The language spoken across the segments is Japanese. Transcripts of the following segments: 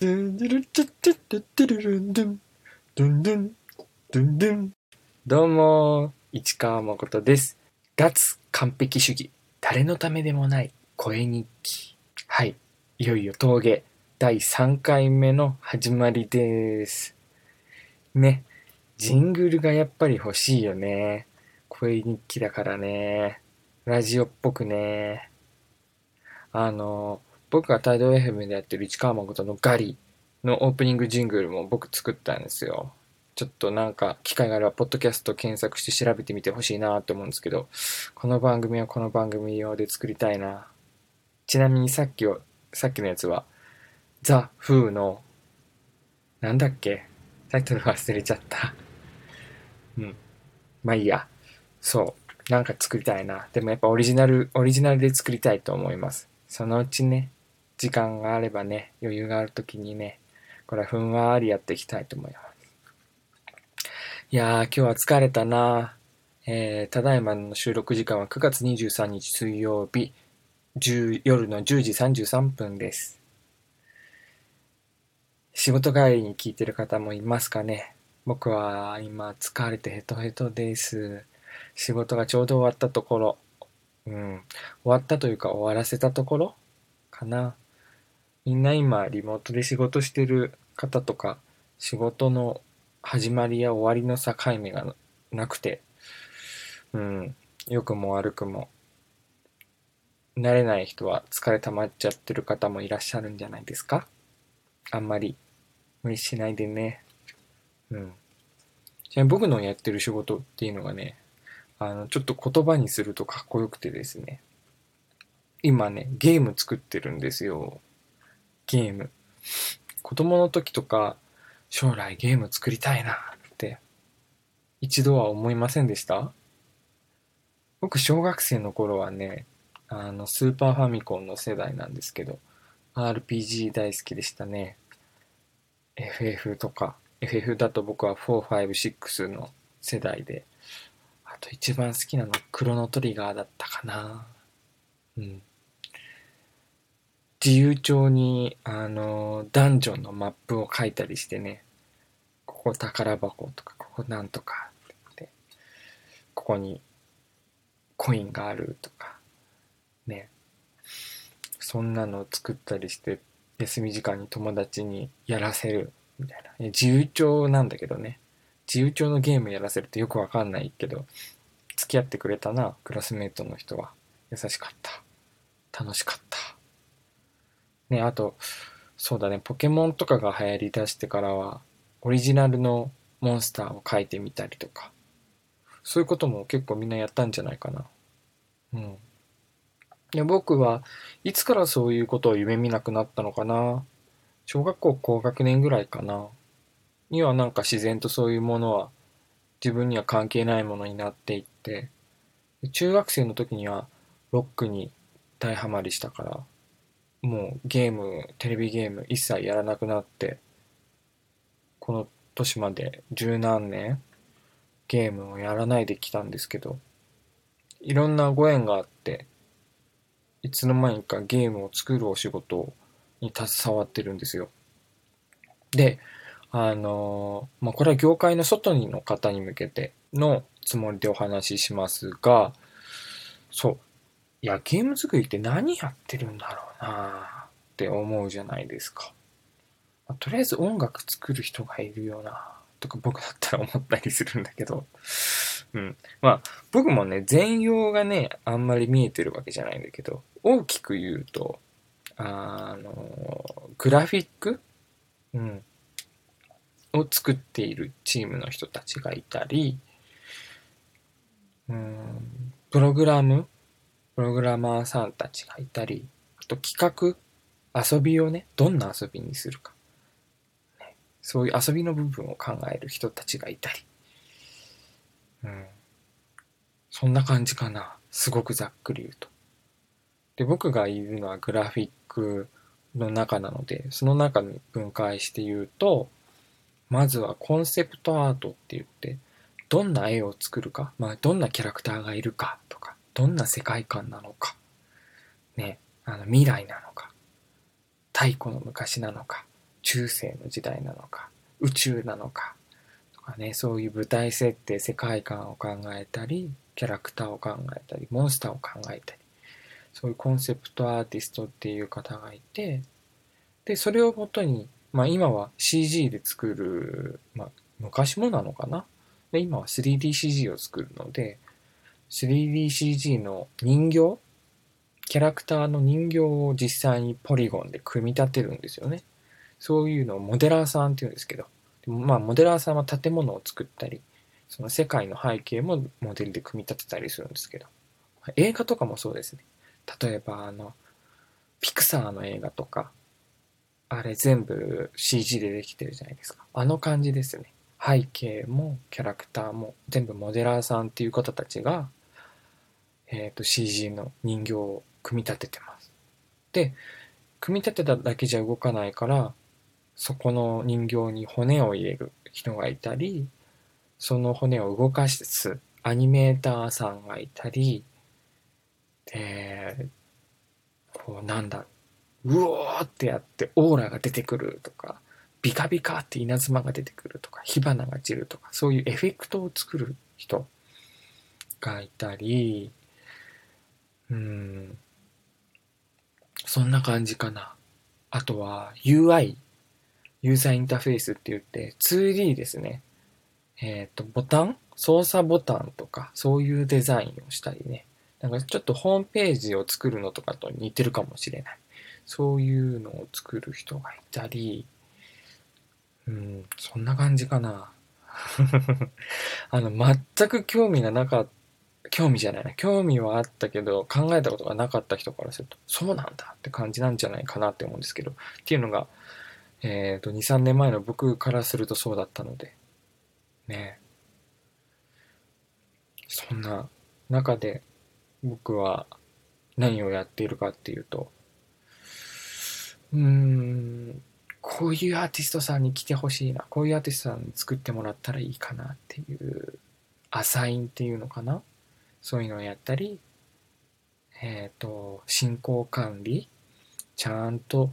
ドゥンドゥルトゥトゥトゥトゥルルンドゥンドゥンドゥンドゥンドゥンどうも市川誠です脱完璧主義誰のためでもない声日記はいいよいよ峠第3回目の始まりですねジングルがやっぱり欲しいよね声日記だからねラジオっぽくねあのー僕がタイド FM でやってる市川誠のガリのオープニングジングルも僕作ったんですよ。ちょっとなんか機会があれば、ポッドキャスト検索して調べてみてほしいなって思うんですけど、この番組はこの番組用で作りたいな。ちなみにさっきを、さっきのやつは、ザ・フーの、なんだっけ？タイトル忘れちゃった。うん。まあいいや。そう。なんか作りたいな。でもやっぱオリジナル、オリジナルで作りたいと思います。そのうちね、時間があればね、余裕があるときにね、これはふんわりやっていきたいと思います。いやー、今日は疲れたなえー、ただいまの収録時間は9月23日水曜日、夜の10時33分です。仕事帰りに聞いてる方もいますかね？僕は今疲れてヘトヘトです。仕事がちょうど終わったところ、うん、終わったというか終わらせたところかな。みんな今リモートで仕事してる方とか仕事の始まりや終わりの境目がなくて、うん、良くも悪くも慣れない人は疲れ溜まっちゃってる方もいらっしゃるんじゃないですか？あんまり無理しないでね。うん。ちなみに僕のやってる仕事っていうのがね、あの、ちょっと言葉にするとかっこよくてですね。今ね、ゲーム作ってるんですよ。ゲーム。子供の時とか、将来ゲーム作りたいなって一度は思いませんでした？僕小学生の頃はねあのスーパーファミコンの世代なんですけど RPG 大好きでしたね。FF とか。FF だと僕は456の世代であと一番好きなのクロノトリガーだったかな。うん。自由帳に、あの、ダンジョンのマップを書いたりしてね、ここ宝箱とか、ここなんとかって、ここにコインがあるとか、ね、そんなのを作ったりして、休み時間に友達にやらせるみたいな。自由帳なんだけどね。自由帳のゲームやらせるってよくわかんないけど、付き合ってくれたな、クラスメートの人は。優しかった。楽しかった。ね、あと、そうだね、ポケモンとかが流行り出してからは、オリジナルのモンスターを描いてみたりとか、そういうことも結構みんなやったんじゃないかな。うん。で僕はいつからそういうことを夢見なくなったのかな。小学校高学年ぐらいかな。にはなんか自然とそういうものは自分には関係ないものになっていって、中学生の時にはロックに大ハマりしたから、もうゲーム、テレビゲーム一切やらなくなって、この年まで十何年ゲームをやらないできたんですけど、いろんなご縁があって、いつの間にかゲームを作るお仕事に携わってるんですよ。で、あのー、まあ、これは業界の外にの方に向けてのつもりでお話ししますが、そう、いや、ゲーム作りって何やってるんだろうなって思うじゃないですか。とりあえず音楽作る人がいるよなとか僕だったら思ったりするんだけど。うん。まあ、僕もね、全容がね、あんまり見えてるわけじゃないんだけど、大きく言うと、あの、グラフィック？うん。を作っているチームの人たちがいたり、うん、プログラム？プログラマーさんたちがいたり、あと企画、遊びをね、どんな遊びにするか。そういう遊びの部分を考える人たちがいたり。うん。そんな感じかな。すごくざっくり言うと。で、僕がいるのはグラフィックの中なので、その中に分解して言うと、まずはコンセプトアートって言って、どんな絵を作るか、まあ、どんなキャラクターがいるかとか、どんな世界観なのか、ね、あの未来なのか、太古の昔なのか、中世の時代なのか、宇宙なのか、とかね、そういう舞台設定、世界観を考えたり、キャラクターを考えたり、モンスターを考えたり、そういうコンセプトアーティストっていう方がいて、で、それをもとに、まあ今は CG で作る、まあ昔もなのかな。で、今は 3DCG を作るので、3DCG の人形？キャラクターの人形を実際にポリゴンで組み立てるんですよね。そういうのをモデラーさんって言うんですけど、まあモデラーさんは建物を作ったり、その世界の背景もモデルで組み立てたりするんですけど、映画とかもそうですね。例えばあの、ピクサーの映画とか、あれ全部 CG でできてるじゃないですか。あの感じですね。背景もキャラクターも全部モデラーさんっていう方たちが、えっ、ー、と CG の人形を組み立ててます。で、組み立てただけじゃ動かないから、そこの人形に骨を入れる人がいたり、その骨を動かすアニメーターさんがいたり、で、こうなんだ、うおーってやってオーラが出てくるとか、ビカビカって稲妻が出てくるとか、火花が散るとか、そういうエフェクトを作る人がいたり、うん、そんな感じかな。あとは UI、ユーザーインターフェースって言って 2D ですね。えっ、ー、と、ボタン？操作ボタンとか、そういうデザインをしたりね。なんかちょっとホームページを作るのとかと似てるかもしれない。そういうのを作る人がいたり、うん、そんな感じかな。あの、全く興味がなかった。興味じゃないな。興味はあったけど、考えたことがなかった人からすると、そうなんだって感じなんじゃないかなって思うんですけど、っていうのが、えっ、ー、と、2、3年前の僕からするとそうだったので、ねそんな中で僕は何をやっているかっていうと、うーん、こういうアーティストさんに来てほしいな、こういうアーティストさんに作ってもらったらいいかなっていう、アサインっていうのかなそういうのをやったり、えっ、ー、と、進行管理、ちゃんと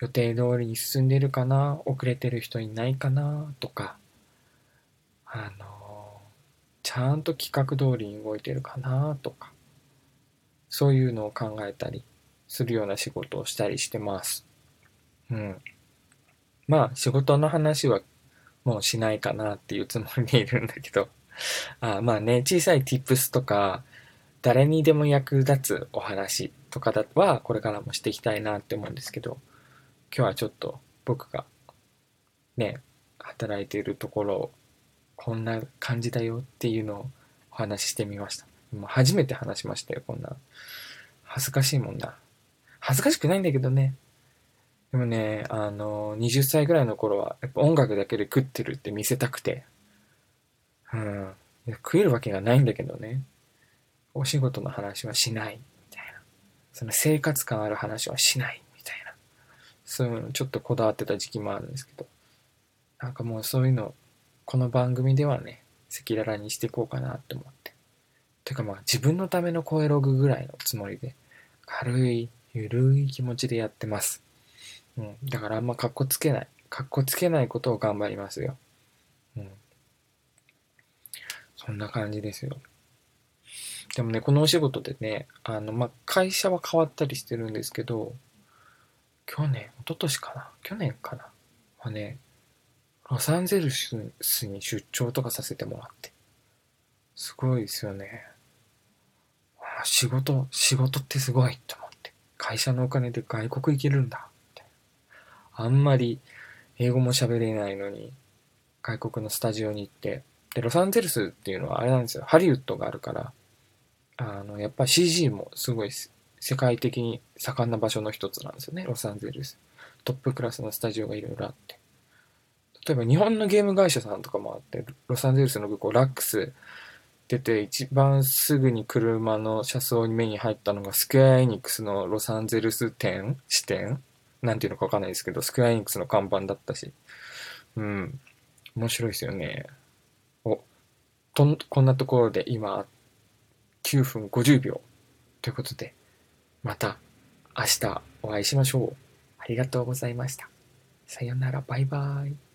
予定通りに進んでるかな遅れてる人いないかなとか、あの、ちゃんと企画通りに動いてるかなとか、そういうのを考えたりするような仕事をしたりしてます。うん。まあ、仕事の話はもうしないかなっていうつもりでいるんだけど、あまあね、小さい tips とか、誰にでも役立つお話とかは、これからもしていきたいなって思うんですけど、今日はちょっと僕がね、働いているところを、こんな感じだよっていうのをお話ししてみました。もう初めて話しましたよ、こんな。恥ずかしいもんな。恥ずかしくないんだけどね。でもね、あの、20歳ぐらいの頃は、やっぱ音楽だけで食ってるって見せたくて、うん。食えるわけがないんだけどね。お仕事の話はしない、みたいな。その生活感ある話はしない、みたいな。そういうのちょっとこだわってた時期もあるんですけど。なんかもうそういうの、この番組ではね、赤裸々にしていこうかなって思って。てかまあ自分のための声ログぐらいのつもりで、軽い、ゆるい気持ちでやってます。うん。だからあんまかっこつけない。かっこつけないことを頑張りますよ。うん。そんな感じですよ。でもね、このお仕事でね、あの、まあ、会社は変わったりしてるんですけど、去年、一昨年かな？去年かな？はね、ロサンゼルスに出張とかさせてもらって。すごいですよね。仕事、仕事ってすごいと思って。会社のお金で外国行けるんだ。あんまり英語も喋れないのに、外国のスタジオに行って、で、ロサンゼルスっていうのはあれなんですよ。ハリウッドがあるから、あの、やっぱ CG もすごい世界的に盛んな場所の一つなんですよね、ロサンゼルス。トップクラスのスタジオがいろいろあって。例えば日本のゲーム会社さんとかもあって、ロサンゼルスのこうラックス出て一番すぐに車の車窓に目に入ったのがスクエアエニックスのロサンゼルス店支店なんていうのかわかんないですけど、スクエアエニックスの看板だったし。うん。面白いですよね。お、とこんなところで今、9分50秒ということで、また明日お会いしましょう。ありがとうございました。さよならバイバイ